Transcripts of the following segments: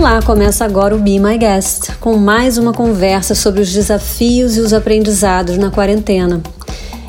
Olá, começa agora o Be My Guest, com mais uma conversa sobre os desafios e os aprendizados na quarentena.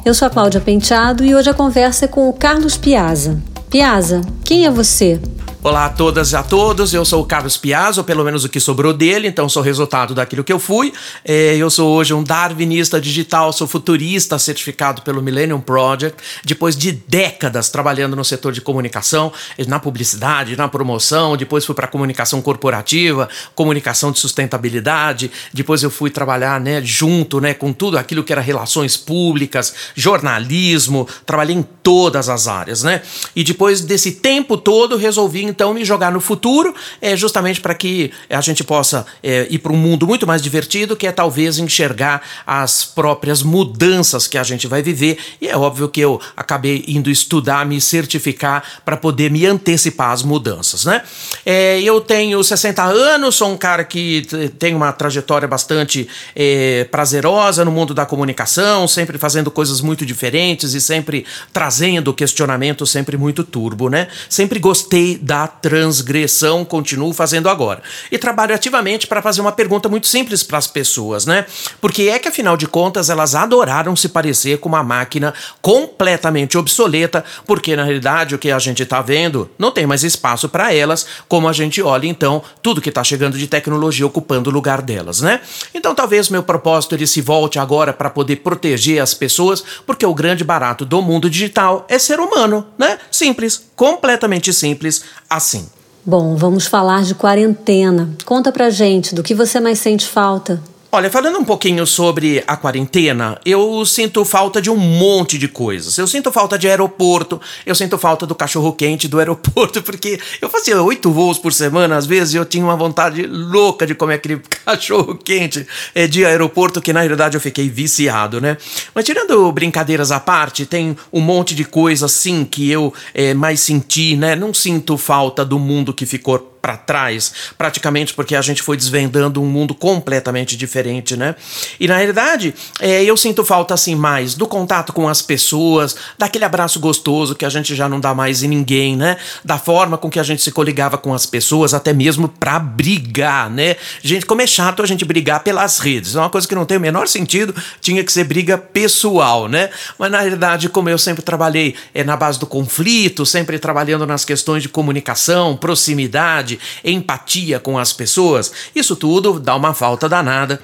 Eu sou a Cláudia Penteado e hoje a conversa é com o Carlos Piazza. Piazza, quem é você? Olá a todas e a todos, eu sou o Carlos Piazza, ou pelo menos o que sobrou dele, então sou resultado daquilo que eu fui. É, eu sou hoje um darwinista digital, sou futurista certificado pelo Millennium Project, depois de décadas trabalhando no setor de comunicação, na publicidade, na promoção, depois fui para comunicação corporativa, comunicação de sustentabilidade, depois eu fui trabalhar né, junto né, com tudo aquilo que era relações públicas, jornalismo, trabalhei em todas as áreas, né? E depois desse tempo todo resolvi então me jogar no futuro, é, justamente para que a gente possa é, ir para um mundo muito mais divertido, que é talvez enxergar as próprias mudanças que a gente vai viver. E é óbvio que eu acabei indo estudar, me certificar para poder me antecipar às mudanças, né? É, eu tenho 60 anos, sou um cara que tem uma trajetória bastante é, prazerosa no mundo da comunicação, sempre fazendo coisas muito diferentes e sempre trazendo questionamento sempre muito turbo, né? Sempre gostei da transgressão, continuo fazendo agora. E trabalho ativamente para fazer uma pergunta muito simples para as pessoas, né? Porque é que afinal de contas elas adoraram se parecer com uma máquina completamente obsoleta, porque na realidade o que a gente está vendo não tem mais espaço para elas, como a gente olha então tudo que está chegando de tecnologia ocupando o lugar delas, né? Então talvez meu propósito ele se volte agora para poder proteger as pessoas, porque o grande barato do mundo digital é ser humano, né? Simples, completamente simples, assim. Bom, vamos falar de quarentena. Conta pra gente do que você mais sente falta. Olha, falando um pouquinho sobre a quarentena, eu sinto falta de um monte de coisas. Eu sinto falta de aeroporto, eu sinto falta do cachorro quente do aeroporto, porque eu fazia oito voos por semana, às vezes eu tinha uma vontade louca de comer aquele cachorro quente é, de aeroporto, que na realidade eu fiquei viciado, né? Mas tirando brincadeiras à parte, tem um monte de coisas sim que eu é, mais senti, né? Não sinto falta do mundo que ficou para trás, praticamente porque a gente foi desvendando um mundo completamente diferente, né? E na realidade, é, eu sinto falta assim mais do contato com as pessoas, daquele abraço gostoso que a gente já não dá mais em ninguém, né? Da forma com que a gente se coligava com as pessoas, até mesmo para brigar, né? Gente, como é chato a gente brigar pelas redes, é uma coisa que não tem o menor sentido, tinha que ser briga pessoal, né? Mas na realidade, como eu sempre trabalhei é, na base do conflito, sempre trabalhando nas questões de comunicação, proximidade, empatia com as pessoas, isso tudo dá uma falta danada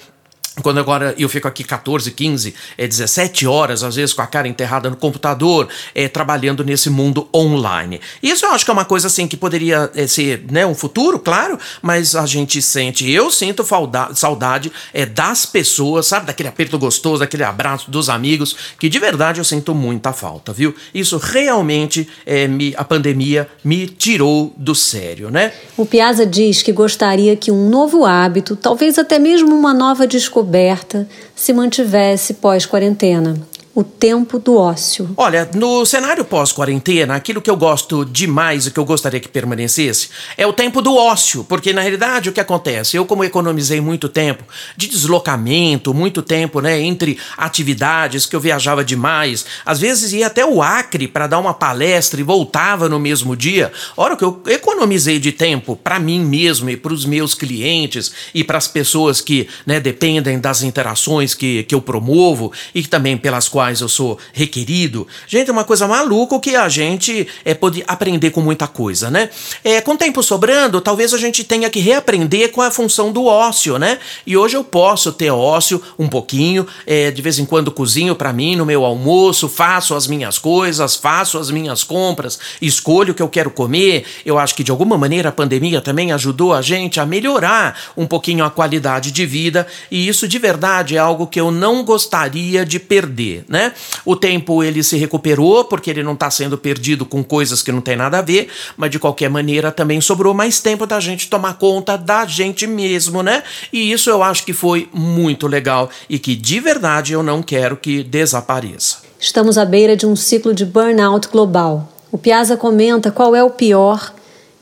quando agora eu fico aqui 14, 15, é 17 horas, às vezes com a cara enterrada no computador, é, trabalhando nesse mundo online. Isso eu acho que é uma coisa assim que poderia é, ser né, um futuro, claro, mas a gente sente, eu sinto saudade é, das pessoas, sabe? Daquele aperto gostoso, daquele abraço dos amigos, que de verdade eu sinto muita falta, viu? Isso realmente, é, me, a pandemia me tirou do sério, né? O Piazza diz que gostaria que um novo hábito, talvez até mesmo uma nova descoberta, descoberta se mantivesse pós-quarentena o tempo do ócio? Olha, no cenário pós-quarentena, aquilo que eu gosto demais e que eu gostaria que permanecesse é o tempo do ócio, porque na realidade o que acontece? Eu, como economizei muito tempo de deslocamento, muito tempo, né, entre atividades que eu viajava demais, às vezes ia até o Acre para dar uma palestra e voltava no mesmo dia. Hora que eu economizei de tempo para mim mesmo e para os meus clientes e para as pessoas que né, dependem das interações que, que eu promovo e também pelas quais quais eu sou requerido. Gente, é uma coisa maluca que a gente é, pode aprender com muita coisa, né? É, com tempo sobrando, talvez a gente tenha que reaprender com a função do ócio, né? E hoje eu posso ter ócio um pouquinho, é, de vez em quando cozinho para mim no meu almoço, faço as minhas coisas, faço as minhas compras, escolho o que eu quero comer. Eu acho que de alguma maneira a pandemia também ajudou a gente a melhorar um pouquinho a qualidade de vida, e isso de verdade é algo que eu não gostaria de perder, né? Né? O tempo ele se recuperou porque ele não está sendo perdido com coisas que não tem nada a ver, mas de qualquer maneira também sobrou mais tempo da gente tomar conta da gente mesmo, né? E isso eu acho que foi muito legal e que de verdade eu não quero que desapareça. Estamos à beira de um ciclo de burnout global. O Piazza comenta qual é o pior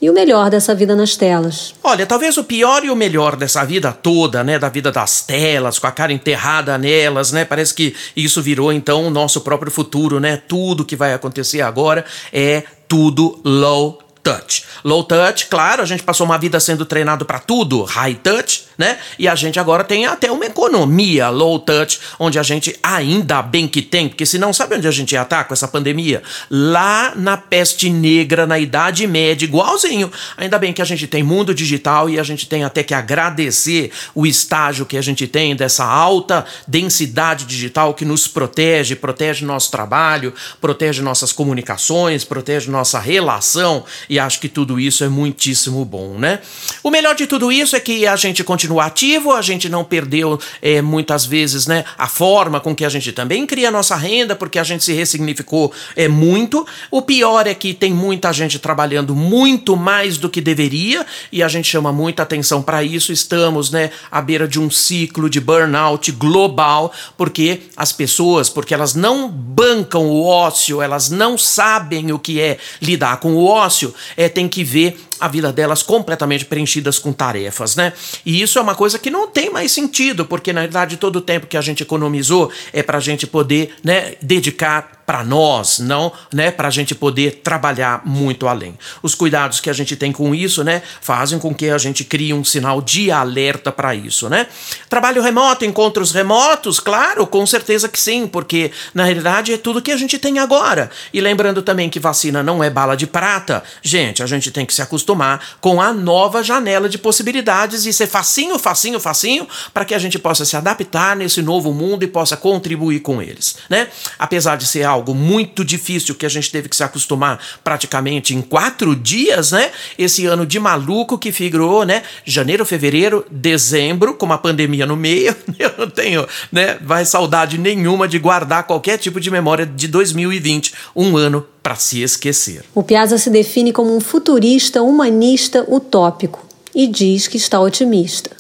e o melhor dessa vida nas telas? Olha, talvez o pior e o melhor dessa vida toda, né, da vida das telas, com a cara enterrada nelas, né? Parece que isso virou então o nosso próprio futuro, né? Tudo que vai acontecer agora é tudo low touch. Low touch, claro, a gente passou uma vida sendo treinado para tudo, high touch, né? E a gente agora tem até uma economia low touch, onde a gente ainda bem que tem, porque se não sabe onde a gente ia estar com essa pandemia? Lá na peste negra, na Idade Média, igualzinho. Ainda bem que a gente tem mundo digital e a gente tem até que agradecer o estágio que a gente tem dessa alta densidade digital que nos protege, protege nosso trabalho, protege nossas comunicações, protege nossa relação e acho que tudo isso é muitíssimo bom, né? O melhor de tudo isso é que a gente continua ativo, a gente não perdeu é, muitas vezes né, a forma com que a gente também cria nossa renda, porque a gente se ressignificou é, muito. O pior é que tem muita gente trabalhando muito mais do que deveria e a gente chama muita atenção para isso. Estamos né, à beira de um ciclo de burnout global, porque as pessoas, porque elas não bancam o ócio, elas não sabem o que é lidar com o ócio, é, tem que ver a vida delas completamente preenchidas com tarefas, né? E isso é uma coisa que não tem mais sentido, porque na verdade todo o tempo que a gente economizou é para a gente poder, né, dedicar para nós, não, né, para a gente poder trabalhar muito além. Os cuidados que a gente tem com isso, né, fazem com que a gente crie um sinal de alerta para isso, né? Trabalho remoto, encontros remotos, claro, com certeza que sim, porque na realidade é tudo que a gente tem agora. E lembrando também que vacina não é bala de prata, gente, a gente tem que se acostumar com a nova janela de possibilidades e ser facinho, facinho, facinho, para que a gente possa se adaptar nesse novo mundo e possa contribuir com eles, né? Apesar de ser algo muito difícil que a gente teve que se acostumar praticamente em quatro dias, né? Esse ano de maluco que figurou, né? Janeiro, fevereiro, dezembro, com uma pandemia no meio. Eu não tenho, né? Vai saudade nenhuma de guardar qualquer tipo de memória de 2020, um ano para se esquecer. O Piazza se define como um futurista humanista utópico e diz que está otimista.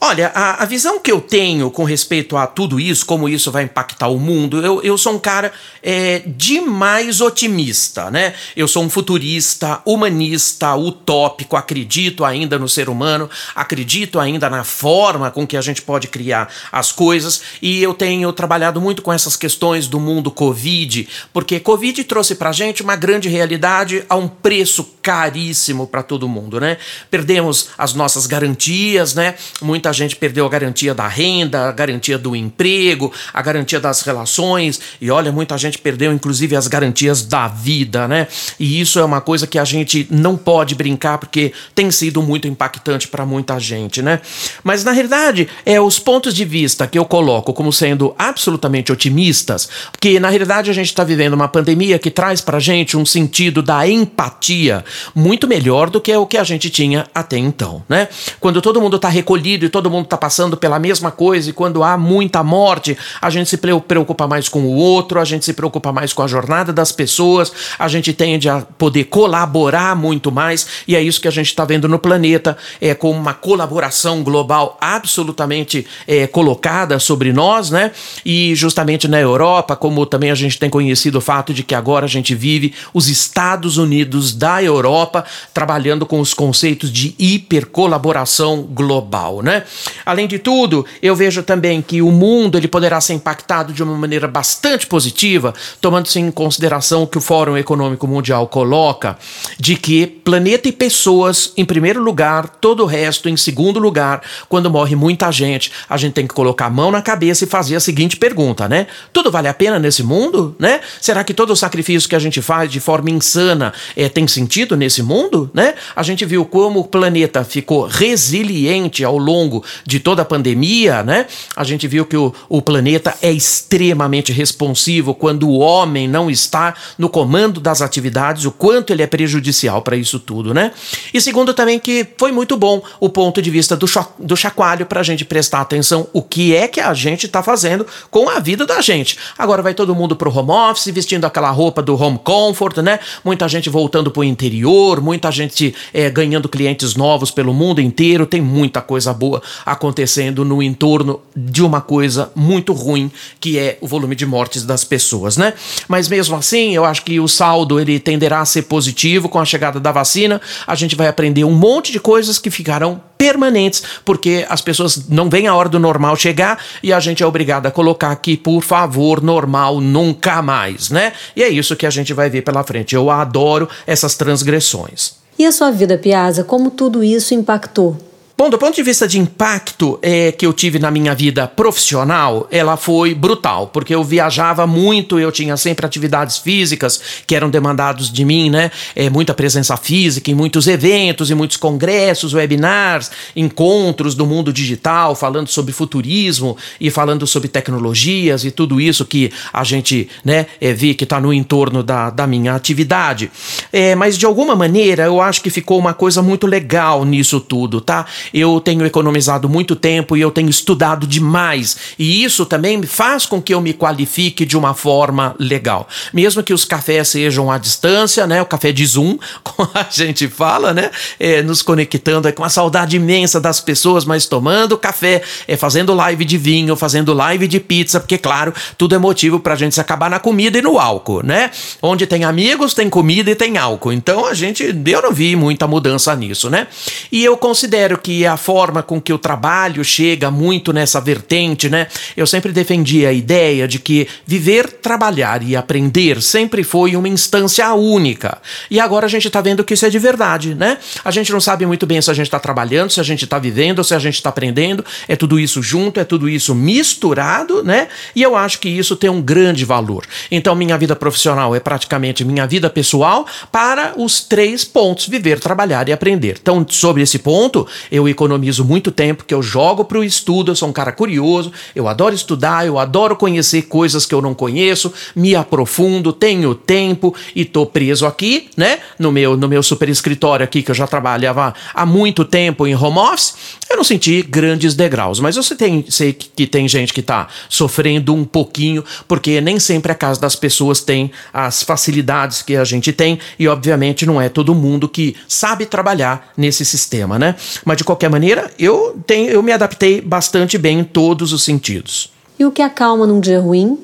Olha, a, a, visão que eu tenho com respeito a tudo isso, como isso vai impactar o mundo, eu, eu sou um cara é, demais otimista, né? Eu sou um futurista, humanista, utópico, acredito ainda no ser humano, acredito ainda na forma com que a gente pode criar as coisas e eu tenho trabalhado muito com essas questões do mundo Covid, porque Covid trouxe pra gente uma grande realidade a um preço caríssimo para todo mundo, né? Perdemos as nossas garantias, né? Muita gente perdeu a garantia da renda, a garantia do emprego, a garantia das relações, e olha, muita gente perdeu inclusive as garantias da vida, né? E isso é uma coisa que a gente não pode brincar porque tem sido muito impactante para muita gente, né? Mas na realidade, é os pontos de vista que eu coloco como sendo absolutamente otimistas, porque na realidade a gente está vivendo uma pandemia que traz para gente um sentido da empatia muito melhor do que o que a gente tinha até então, né? Quando todo mundo está recolhido e todo mundo está passando pela mesma coisa e quando há muita morte, a gente se preocupa mais com o outro, a gente se preocupa mais com a jornada das pessoas, a gente tende a poder colaborar muito mais e é isso que a gente está vendo no planeta, é com uma colaboração global absolutamente é, colocada sobre nós, né? E justamente na Europa, como também a gente tem conhecido o fato de que agora a gente vive os Estados Unidos da Europa trabalhando com os conceitos de hipercolaboração global, né? Além de tudo, eu vejo também que o mundo ele poderá ser impactado de uma maneira bastante positiva, tomando-se em consideração o que o Fórum Econômico Mundial coloca, de que planeta e pessoas em primeiro lugar, todo o resto em segundo lugar. Quando morre muita gente, a gente tem que colocar a mão na cabeça e fazer a seguinte pergunta, né? Tudo vale a pena nesse mundo, né? Será que todo o sacrifício que a gente faz de forma insana é, tem sentido nesse mundo, né? A gente viu como o planeta ficou resiliente ao longo de toda a pandemia, né? A gente viu que o, o planeta é extremamente responsivo quando o homem não está no comando das atividades, o quanto ele é prejudicial para isso tudo, né? E segundo também que foi muito bom o ponto de vista do, do chacoalho para a gente prestar atenção o que é que a gente está fazendo com a vida da gente. Agora vai todo mundo pro home office, vestindo aquela roupa do home comfort, né? Muita gente voltando pro interior, muita gente é, ganhando clientes novos pelo mundo inteiro, tem muita coisa boa acontecendo no entorno de uma coisa muito ruim, que é o volume de mortes das pessoas, né? Mas mesmo assim, eu acho que o saldo ele tenderá a ser positivo com a chegada da vacina. A gente vai aprender um monte de coisas que ficarão permanentes, porque as pessoas não veem a hora do normal chegar e a gente é obrigado a colocar aqui, por favor, normal nunca mais, né? E é isso que a gente vai ver pela frente. Eu adoro essas transgressões. E a sua vida, Piazza, como tudo isso impactou? Bom, do ponto de vista de impacto é, que eu tive na minha vida profissional, ela foi brutal, porque eu viajava muito, eu tinha sempre atividades físicas que eram demandados de mim, né? É, muita presença física em muitos eventos, em muitos congressos, webinars, encontros do mundo digital, falando sobre futurismo e falando sobre tecnologias e tudo isso que a gente né, é, vê que está no entorno da, da minha atividade. É, mas de alguma maneira eu acho que ficou uma coisa muito legal nisso tudo, tá? Eu tenho economizado muito tempo e eu tenho estudado demais. E isso também faz com que eu me qualifique de uma forma legal. Mesmo que os cafés sejam à distância, né? O café de Zoom, como a gente fala, né? É, nos conectando é com uma saudade imensa das pessoas, mas tomando café, é, fazendo live de vinho, fazendo live de pizza, porque, claro, tudo é motivo pra gente se acabar na comida e no álcool, né? Onde tem amigos, tem comida e tem álcool. Então a gente, eu não vi muita mudança nisso, né? E eu considero que a forma com que o trabalho chega muito nessa vertente, né? Eu sempre defendi a ideia de que viver, trabalhar e aprender sempre foi uma instância única. E agora a gente está vendo que isso é de verdade, né? A gente não sabe muito bem se a gente está trabalhando, se a gente está vivendo, se a gente está aprendendo. É tudo isso junto, é tudo isso misturado, né? E eu acho que isso tem um grande valor. Então, minha vida profissional é praticamente minha vida pessoal para os três pontos: viver, trabalhar e aprender. Então, sobre esse ponto, eu economizo muito tempo que eu jogo para o estudo, eu sou um cara curioso, eu adoro estudar, eu adoro conhecer coisas que eu não conheço, me aprofundo, tenho tempo e tô preso aqui, né, no meu no meu super escritório aqui que eu já trabalhava há muito tempo em home office, eu não senti grandes degraus, mas eu sei, sei que tem gente que tá sofrendo um pouquinho, porque nem sempre a casa das pessoas tem as facilidades que a gente tem e obviamente não é todo mundo que sabe trabalhar nesse sistema, né? Mas de qualquer maneira, eu, tenho, eu me adaptei bastante bem em todos os sentidos. E o que acalma num dia ruim?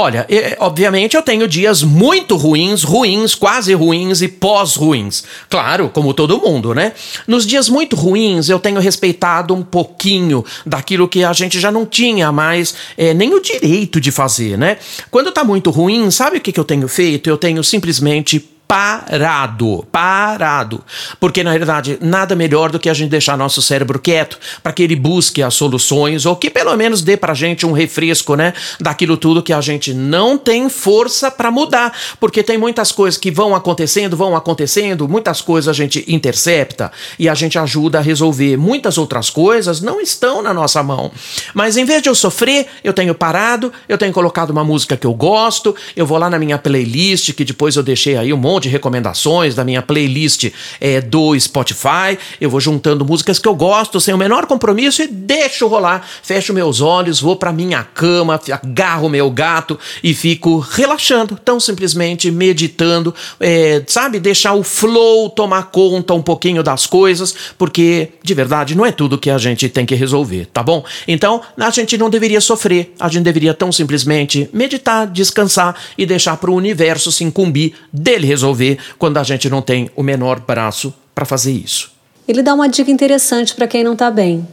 Olha, obviamente eu tenho dias muito ruins, ruins, quase ruins e pós-ruins. Claro, como todo mundo, né? Nos dias muito ruins eu tenho respeitado um pouquinho daquilo que a gente já não tinha mais é, nem o direito de fazer, né? Quando tá muito ruim, sabe o que, que eu tenho feito? Eu tenho simplesmente parado, parado. Porque na realidade, nada melhor do que a gente deixar nosso cérebro quieto para que ele busque as soluções ou que pelo menos dê pra gente um refresco, né, daquilo tudo que a gente não tem força para mudar, porque tem muitas coisas que vão acontecendo, vão acontecendo, muitas coisas a gente intercepta e a gente ajuda a resolver. Muitas outras coisas não estão na nossa mão. Mas em vez de eu sofrer, eu tenho parado, eu tenho colocado uma música que eu gosto, eu vou lá na minha playlist que depois eu deixei aí um monte de recomendações da minha playlist é, do Spotify. Eu vou juntando músicas que eu gosto sem o menor compromisso e deixo rolar. Fecho meus olhos, vou para minha cama, agarro meu gato e fico relaxando, tão simplesmente meditando, é, sabe? Deixar o flow tomar conta um pouquinho das coisas, porque de verdade não é tudo que a gente tem que resolver, tá bom? Então a gente não deveria sofrer, a gente deveria tão simplesmente meditar, descansar e deixar para o universo se incumbir dele resolver resolver quando a gente não tem o menor braço para fazer isso. Ele dá uma dica interessante para quem não está bem.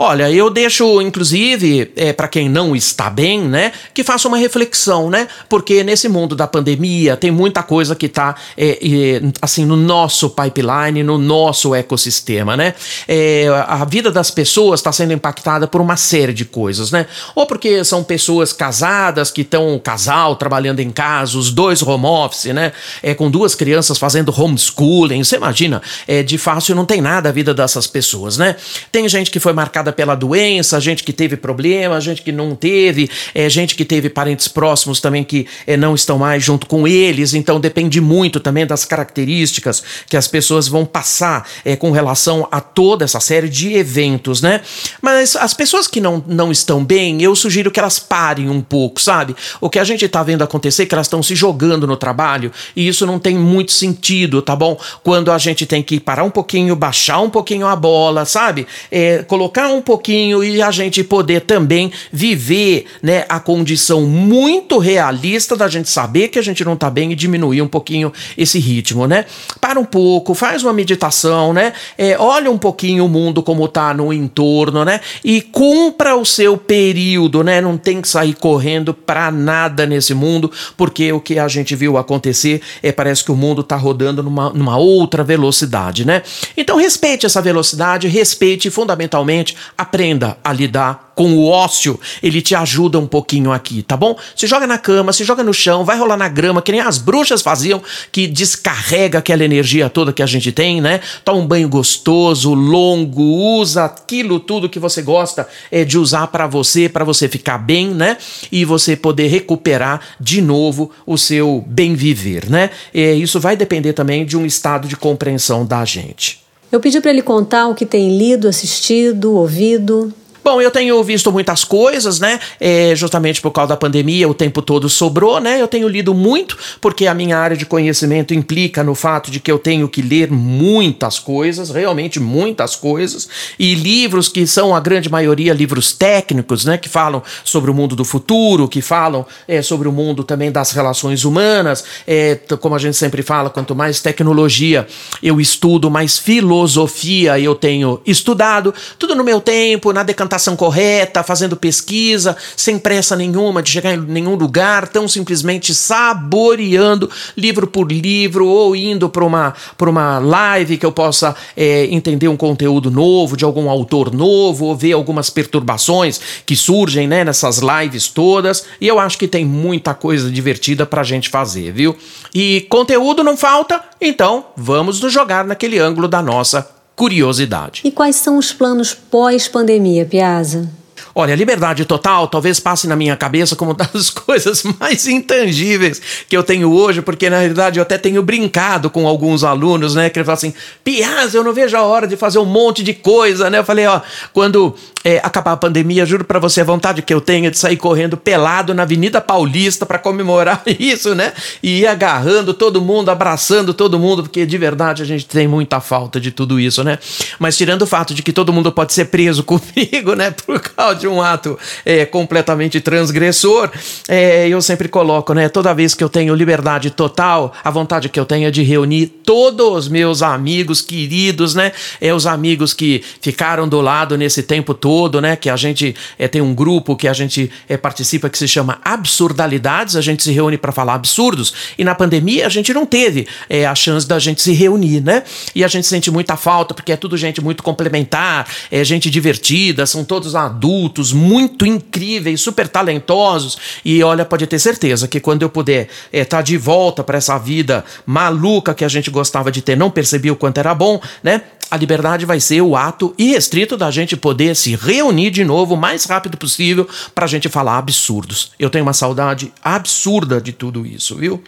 Olha, eu deixo, inclusive, é, para quem não está bem, né, que faça uma reflexão, né? Porque nesse mundo da pandemia tem muita coisa que está é, é, assim no nosso pipeline, no nosso ecossistema, né? É, a vida das pessoas está sendo impactada por uma série de coisas, né? Ou porque são pessoas casadas que estão casal trabalhando em casa, os dois home office, né? É, com duas crianças fazendo homeschooling. Você imagina? É de fácil não tem nada a vida dessas pessoas, né? Tem gente que foi marcada pela doença, gente que teve problema, gente que não teve, é, gente que teve parentes próximos também que é, não estão mais junto com eles. Então depende muito também das características que as pessoas vão passar é, com relação a toda essa série de eventos, né? Mas as pessoas que não, não estão bem, eu sugiro que elas parem um pouco, sabe? O que a gente está vendo acontecer é que elas estão se jogando no trabalho e isso não tem muito sentido, tá bom? Quando a gente tem que parar um pouquinho, baixar um pouquinho a bola, sabe? É, colocar um um pouquinho e a gente poder também viver, né, a condição muito realista da gente saber que a gente não tá bem e diminuir um pouquinho esse ritmo, né? Para um pouco, faz uma meditação, né? É, olha um pouquinho o mundo como tá no entorno, né? E cumpra o seu período, né? Não tem que sair correndo para nada nesse mundo, porque o que a gente viu acontecer é parece que o mundo tá rodando numa, numa outra velocidade, né? Então respeite essa velocidade, respeite fundamentalmente aprenda a lidar com o ócio, ele te ajuda um pouquinho aqui, tá bom? Se joga na cama, se joga no chão, vai rolar na grama, que nem as bruxas faziam, que descarrega aquela energia toda que a gente tem, né? Toma um banho gostoso, longo, usa aquilo tudo que você gosta é, de usar para você, para você ficar bem, né? E você poder recuperar de novo o seu bem viver, né? É, isso vai depender também de um estado de compreensão da gente. Eu pedi para ele contar o que tem lido, assistido, ouvido. Bom, eu tenho visto muitas coisas, né? É, justamente por causa da pandemia, o tempo todo sobrou, né? Eu tenho lido muito, porque a minha área de conhecimento implica no fato de que eu tenho que ler muitas coisas, realmente muitas coisas, e livros que são a grande maioria livros técnicos, né? Que falam sobre o mundo do futuro, que falam é, sobre o mundo também das relações humanas. É, como a gente sempre fala, quanto mais tecnologia eu estudo, mais filosofia eu tenho estudado, tudo no meu tempo, na decantação orientação correta, fazendo pesquisa, sem pressa nenhuma de chegar em nenhum lugar, tão simplesmente saboreando livro por livro ou indo para uma, uma live que eu possa é, entender um conteúdo novo de algum autor novo ou ver algumas perturbações que surgem né, nessas lives todas. E eu acho que tem muita coisa divertida para a gente fazer, viu? E conteúdo não falta, então vamos nos jogar naquele ângulo da nossa curiosidade. E quais são os planos pós-pandemia, Piazza? Olha, liberdade total talvez passe na minha cabeça como das coisas mais intangíveis que eu tenho hoje, porque na realidade eu até tenho brincado com alguns alunos, né? Que ele fala assim: Piaz, eu não vejo a hora de fazer um monte de coisa, né? Eu falei: ó, quando é, acabar a pandemia, juro para você, a vontade que eu tenho de sair correndo pelado na Avenida Paulista para comemorar isso, né? E ir agarrando todo mundo, abraçando todo mundo, porque de verdade a gente tem muita falta de tudo isso, né? Mas tirando o fato de que todo mundo pode ser preso comigo, né? Por causa de um ato é, completamente transgressor, é, eu sempre coloco, né? Toda vez que eu tenho liberdade total, a vontade que eu tenho é de reunir todos os meus amigos queridos, né? É os amigos que ficaram do lado nesse tempo todo, né? Que a gente é, tem um grupo que a gente é, participa que se chama Absurdalidades, a gente se reúne para falar absurdos. E na pandemia a gente não teve é, a chance da gente se reunir, né? E a gente sente muita falta porque é tudo gente muito complementar, é gente divertida, são todos adultos adultos muito incríveis, super talentosos. E olha, pode ter certeza que quando eu puder estar é, tá de volta para essa vida maluca que a gente gostava de ter, não percebi o quanto era bom, né? A liberdade vai ser o ato irrestrito da gente poder se reunir de novo o mais rápido possível para a gente falar absurdos. Eu tenho uma saudade absurda de tudo isso, viu?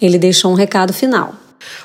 Ele deixou um recado final.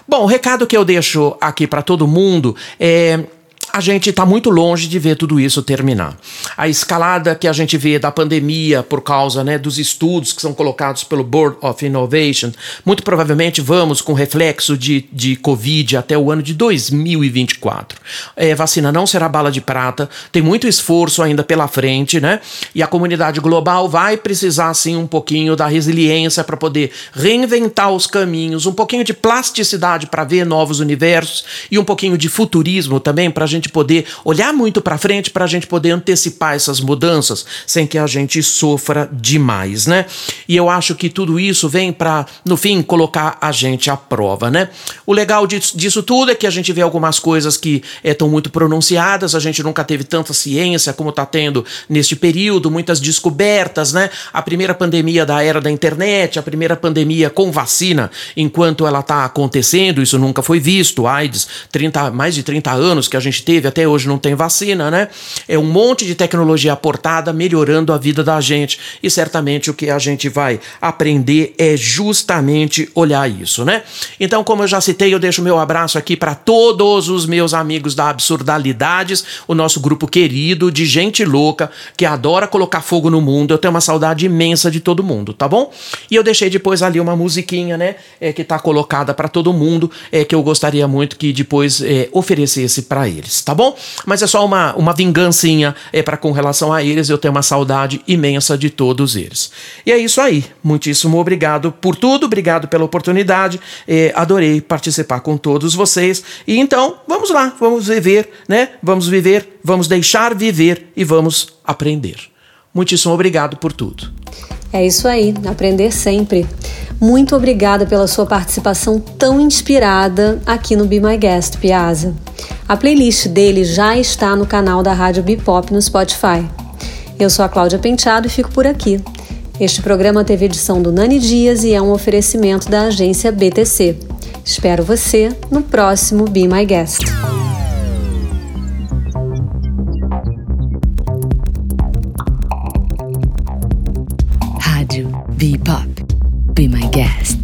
Bom, o recado que eu deixo aqui para todo mundo é a gente está muito longe de ver tudo isso terminar. A escalada que a gente vê da pandemia por causa né, dos estudos que são colocados pelo Board of Innovation, muito provavelmente vamos com reflexo de, de Covid até o ano de 2024. É, vacina não será bala de prata, tem muito esforço ainda pela frente, né? E a comunidade global vai precisar, sim, um pouquinho da resiliência para poder reinventar os caminhos, um pouquinho de plasticidade para ver novos universos e um pouquinho de futurismo também para a gente gente poder olhar muito para frente, para a gente poder antecipar essas mudanças sem que a gente sofra demais, né? E eu acho que tudo isso vem para, no fim, colocar a gente à prova, né? O legal disso, disso tudo é que a gente vê algumas coisas que estão eh, é, muito pronunciadas, a gente nunca teve tanta ciência como está tendo neste período, muitas descobertas, né? A primeira pandemia da era da internet, a primeira pandemia com vacina, enquanto ela está acontecendo, isso nunca foi visto, AIDS, 30, mais de 30 anos que a gente teve, até hoje não tem vacina, né? É um monte de tecnologia aportada melhorando a vida da gente. E certamente o que a gente vai aprender é justamente olhar isso, né? Então, como eu já citei, eu deixo meu abraço aqui para todos os meus amigos da Absurdalidades, o nosso grupo querido de gente louca que adora colocar fogo no mundo. Eu tenho uma saudade imensa de todo mundo, tá bom? E eu deixei depois ali uma musiquinha, né? É, que tá colocada para todo mundo, é que eu gostaria muito que depois é, oferecesse para eles. Tá bom? Mas é só uma, uma vingancinha é para com relação a eles, eu tenho uma saudade imensa de todos eles. E é isso aí. Muitíssimo obrigado por tudo, obrigado pela oportunidade. É, adorei participar com todos vocês. E então, vamos lá, vamos viver, né? Vamos viver, vamos deixar viver e vamos aprender. Muitíssimo obrigado por tudo. É isso aí, aprender sempre. Muito obrigada pela sua participação tão inspirada aqui no Be My Guest, Piazza. A playlist dele já está no canal da Rádio Bipop no Spotify. Eu sou a Cláudia Penteado e fico por aqui. Este programa teve edição do Nani Dias e é um oferecimento da agência BTC. Espero você no próximo Be My Guest. Rádio Bebop. Be My Guest.